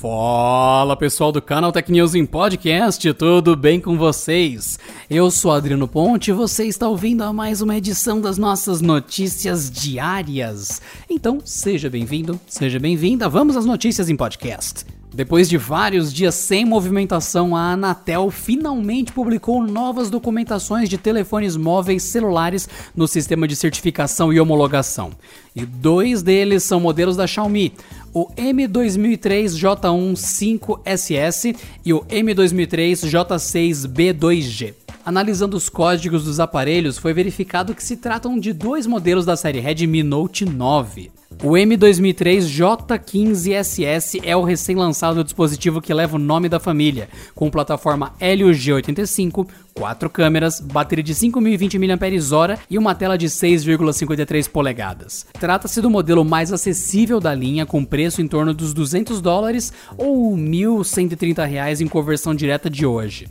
Fala pessoal do canal Tech News em Podcast, tudo bem com vocês? Eu sou Adriano Ponte e você está ouvindo a mais uma edição das nossas notícias diárias. Então, seja bem-vindo, seja bem-vinda, vamos às notícias em podcast. Depois de vários dias sem movimentação, a Anatel finalmente publicou novas documentações de telefones móveis celulares no sistema de certificação e homologação. E dois deles são modelos da Xiaomi, o M2003J1 5SS e o M2003J6B2G. Analisando os códigos dos aparelhos, foi verificado que se tratam de dois modelos da série Redmi Note 9. O M2003 J15SS é o recém-lançado dispositivo que leva o nome da família, com plataforma Helio G85, quatro câmeras, bateria de 5.020 mAh e uma tela de 6,53 polegadas. Trata-se do modelo mais acessível da linha, com preço em torno dos 200 dólares ou 1.130 reais em conversão direta de hoje.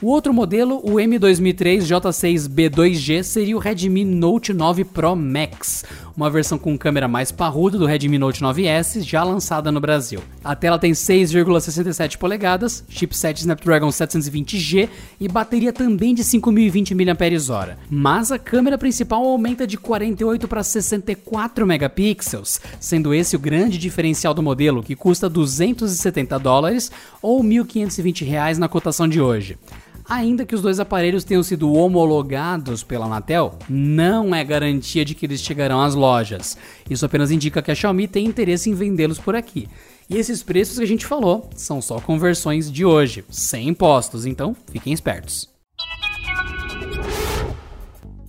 O outro modelo, o M2003 J6B2G, seria o Redmi Note 9 Pro Max, uma versão com câmera mais parruda do Redmi Note 9S, já lançada no Brasil. A tela tem 6,67 polegadas, chipset Snapdragon 720G e bateria também de 5.020 mAh. Mas a câmera principal aumenta de 48 para 64 megapixels, sendo esse o grande diferencial do modelo, que custa 270 dólares ou 1.520 reais na cotação de hoje. Ainda que os dois aparelhos tenham sido homologados pela Anatel, não é garantia de que eles chegarão às lojas. Isso apenas indica que a Xiaomi tem interesse em vendê-los por aqui. E esses preços que a gente falou são só conversões de hoje, sem impostos, então fiquem espertos.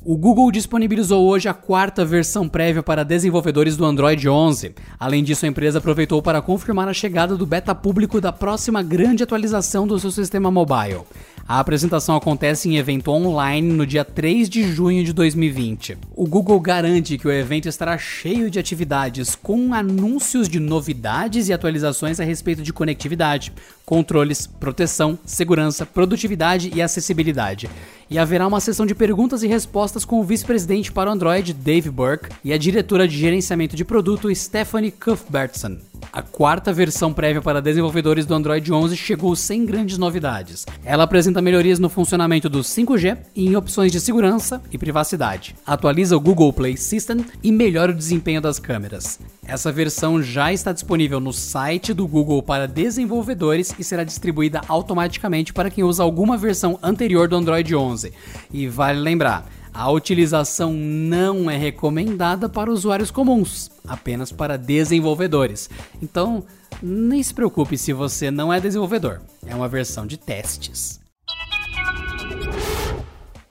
O Google disponibilizou hoje a quarta versão prévia para desenvolvedores do Android 11. Além disso, a empresa aproveitou para confirmar a chegada do beta público da próxima grande atualização do seu sistema mobile. A apresentação acontece em evento online no dia 3 de junho de 2020. O Google garante que o evento estará cheio de atividades com anúncios de novidades e atualizações a respeito de conectividade, controles, proteção, segurança, produtividade e acessibilidade. E haverá uma sessão de perguntas e respostas com o vice-presidente para o Android, Dave Burke, e a diretora de gerenciamento de produto, Stephanie Cuthbertson. A quarta versão prévia para desenvolvedores do Android 11 chegou sem grandes novidades. Ela apresenta melhorias no funcionamento do 5G e em opções de segurança e privacidade. Atualiza o Google Play System e melhora o desempenho das câmeras. Essa versão já está disponível no site do Google para desenvolvedores e será distribuída automaticamente para quem usa alguma versão anterior do Android 11. E vale lembrar, a utilização não é recomendada para usuários comuns, apenas para desenvolvedores. Então, nem se preocupe se você não é desenvolvedor, é uma versão de testes.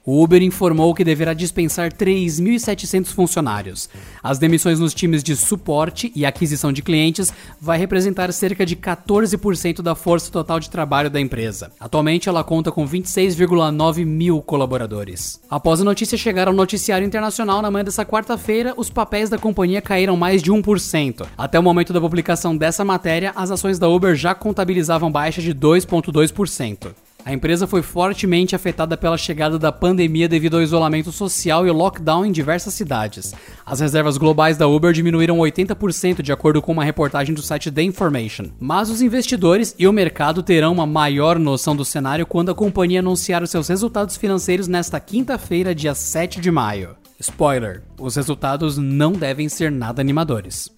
O Uber informou que deverá dispensar 3.700 funcionários. As demissões nos times de suporte e aquisição de clientes vai representar cerca de 14% da força total de trabalho da empresa. Atualmente, ela conta com 26,9 mil colaboradores. Após a notícia chegar ao noticiário internacional na manhã dessa quarta-feira, os papéis da companhia caíram mais de 1%. Até o momento da publicação dessa matéria, as ações da Uber já contabilizavam baixa de 2,2%. A empresa foi fortemente afetada pela chegada da pandemia devido ao isolamento social e lockdown em diversas cidades. As reservas globais da Uber diminuíram 80% de acordo com uma reportagem do site The Information. Mas os investidores e o mercado terão uma maior noção do cenário quando a companhia anunciar os seus resultados financeiros nesta quinta-feira, dia 7 de maio. Spoiler: os resultados não devem ser nada animadores.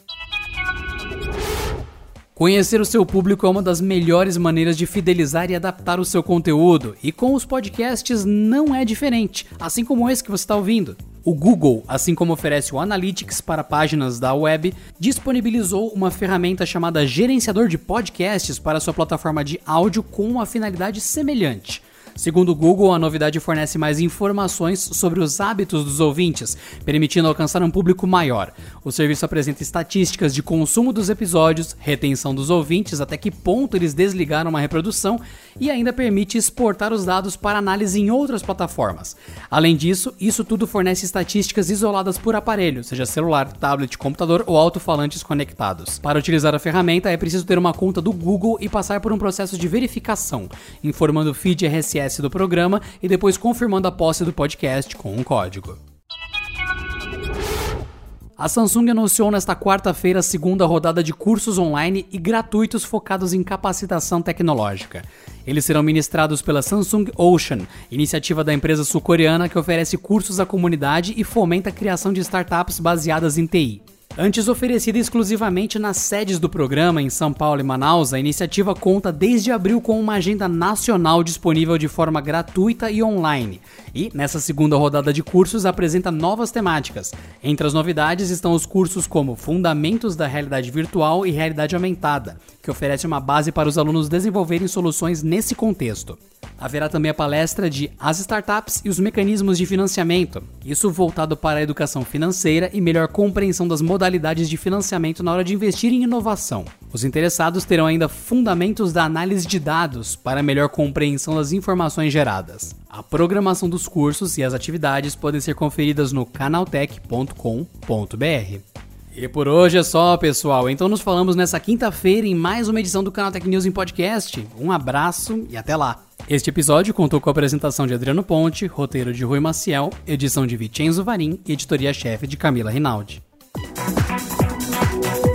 Conhecer o seu público é uma das melhores maneiras de fidelizar e adaptar o seu conteúdo, e com os podcasts não é diferente, assim como esse que você está ouvindo. O Google, assim como oferece o Analytics para páginas da web, disponibilizou uma ferramenta chamada Gerenciador de Podcasts para sua plataforma de áudio com uma finalidade semelhante. Segundo o Google, a novidade fornece mais informações sobre os hábitos dos ouvintes, permitindo alcançar um público maior. O serviço apresenta estatísticas de consumo dos episódios, retenção dos ouvintes, até que ponto eles desligaram uma reprodução e ainda permite exportar os dados para análise em outras plataformas. Além disso, isso tudo fornece estatísticas isoladas por aparelho, seja celular, tablet, computador ou alto-falantes conectados. Para utilizar a ferramenta é preciso ter uma conta do Google e passar por um processo de verificação, informando o feed RSS do programa e depois confirmando a posse do podcast com um código. A Samsung anunciou nesta quarta-feira a segunda rodada de cursos online e gratuitos focados em capacitação tecnológica. Eles serão ministrados pela Samsung Ocean, iniciativa da empresa sul-coreana que oferece cursos à comunidade e fomenta a criação de startups baseadas em TI. Antes oferecida exclusivamente nas sedes do programa em São Paulo e Manaus, a iniciativa conta desde abril com uma agenda nacional disponível de forma gratuita e online. E, nessa segunda rodada de cursos, apresenta novas temáticas. Entre as novidades estão os cursos como Fundamentos da Realidade Virtual e Realidade Aumentada, que oferece uma base para os alunos desenvolverem soluções nesse contexto. Haverá também a palestra de As Startups e os Mecanismos de Financiamento, isso voltado para a educação financeira e melhor compreensão das modalidades de financiamento na hora de investir em inovação. Os interessados terão ainda fundamentos da análise de dados para melhor compreensão das informações geradas. A programação dos cursos e as atividades podem ser conferidas no canaltech.com.br. E por hoje é só, pessoal. Então nos falamos nessa quinta-feira em mais uma edição do Canal Tech News em podcast. Um abraço e até lá. Este episódio contou com a apresentação de Adriano Ponte, roteiro de Rui Maciel, edição de Vicenzo Varim e editoria-chefe de Camila Rinaldi. Bye.